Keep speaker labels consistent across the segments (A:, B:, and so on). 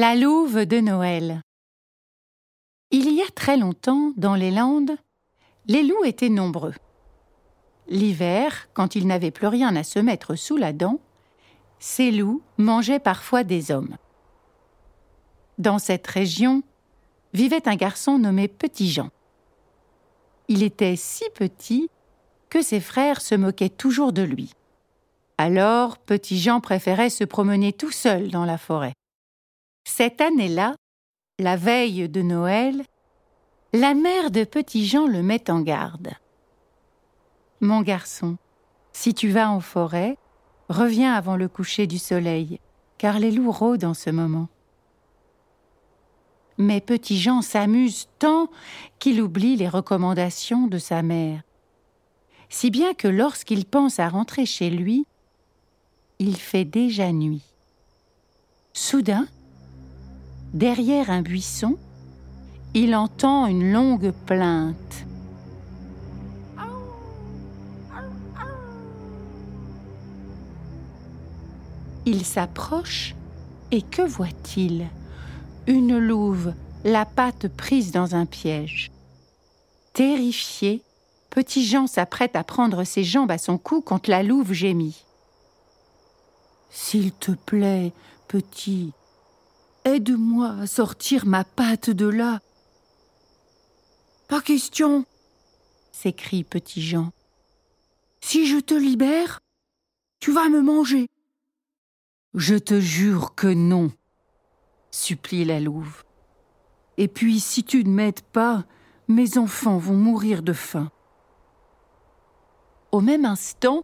A: La louve de Noël Il y a très longtemps, dans les Landes, les loups étaient nombreux. L'hiver, quand ils n'avaient plus rien à se mettre sous la dent, ces loups mangeaient parfois des hommes. Dans cette région vivait un garçon nommé Petit Jean. Il était si petit que ses frères se moquaient toujours de lui. Alors Petit Jean préférait se promener tout seul dans la forêt. Cette année-là, la veille de Noël, la mère de Petit Jean le met en garde. Mon garçon, si tu vas en forêt, reviens avant le coucher du soleil, car les loups rôdent en ce moment. Mais Petit Jean s'amuse tant qu'il oublie les recommandations de sa mère. Si bien que lorsqu'il pense à rentrer chez lui, il fait déjà nuit. Soudain, derrière un buisson, il entend une longue plainte. Il s'approche et que voit-il? Une louve, la patte prise dans un piège. Terrifié, Petit Jean s'apprête à prendre ses jambes à son cou quand la louve gémit. S'il te plaît, petit, Aide-moi à sortir ma patte de là. Pas question, s'écrie Petit Jean. Si je te libère, tu vas me manger. Je te jure que non, supplie la louve. Et puis, si tu ne m'aides pas, mes enfants vont mourir de faim. Au même instant,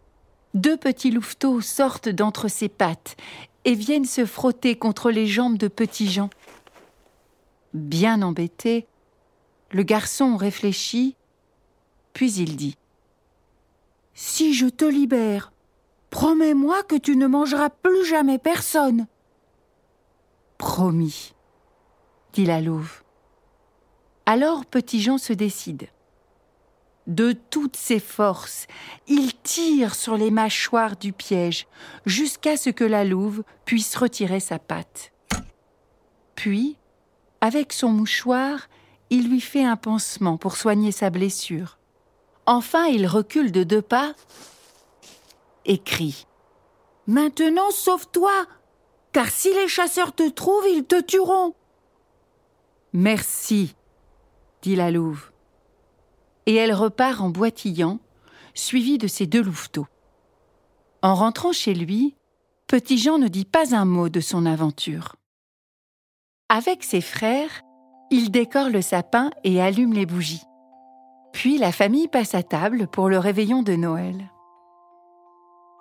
A: deux petits louveteaux sortent d'entre ses pattes et viennent se frotter contre les jambes de Petit Jean. Bien embêté, le garçon réfléchit, puis il dit Si je te libère, promets-moi que tu ne mangeras plus jamais personne. Promis, dit la louve. Alors Petit Jean se décide. De toutes ses forces, il tire sur les mâchoires du piège jusqu'à ce que la louve puisse retirer sa patte. Puis, avec son mouchoir, il lui fait un pansement pour soigner sa blessure. Enfin, il recule de deux pas et crie Maintenant, sauve-toi, car si les chasseurs te trouvent, ils te tueront. Merci, dit la louve et elle repart en boitillant, suivie de ses deux louveteaux. En rentrant chez lui, Petit Jean ne dit pas un mot de son aventure. Avec ses frères, il décore le sapin et allume les bougies. Puis la famille passe à table pour le réveillon de Noël.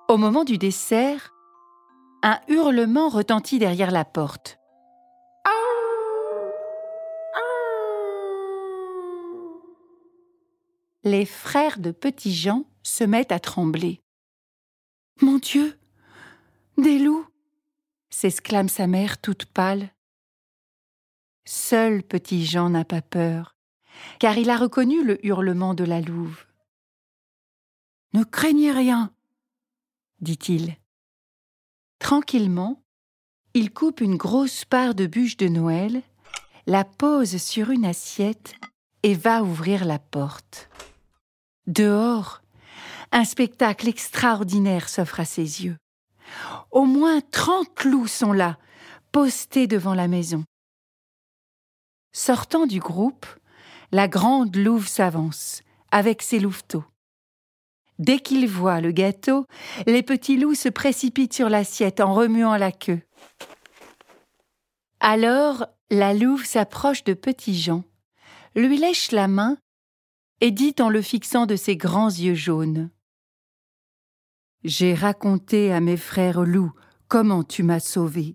A: Au moment du dessert, un hurlement retentit derrière la porte. Les frères de Petit Jean se mettent à trembler. Mon Dieu Des loups s'exclame sa mère toute pâle. Seul Petit Jean n'a pas peur, car il a reconnu le hurlement de la louve. Ne craignez rien, dit-il. Tranquillement, il coupe une grosse part de bûche de Noël, la pose sur une assiette et va ouvrir la porte. Dehors, un spectacle extraordinaire s'offre à ses yeux. Au moins trente loups sont là, postés devant la maison. Sortant du groupe, la grande louve s'avance, avec ses louveteaux. Dès qu'ils voient le gâteau, les petits loups se précipitent sur l'assiette en remuant la queue. Alors, la louve s'approche de Petit Jean, lui lèche la main et dit en le fixant de ses grands yeux jaunes. J'ai raconté à mes frères loups comment tu m'as sauvé.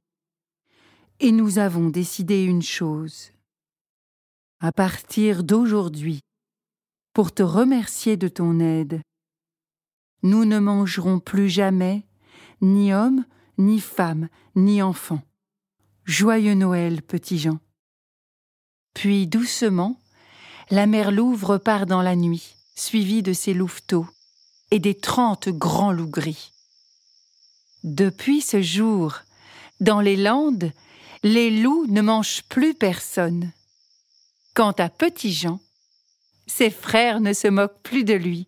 A: Et nous avons décidé une chose. À partir d'aujourd'hui, pour te remercier de ton aide, nous ne mangerons plus jamais ni homme, ni femme, ni enfant. Joyeux Noël, petit Jean. Puis doucement, la mère Louve repart dans la nuit, suivie de ses louveteaux et des trente grands loups gris. Depuis ce jour, dans les landes, les loups ne mangent plus personne. Quant à Petit Jean, ses frères ne se moquent plus de lui.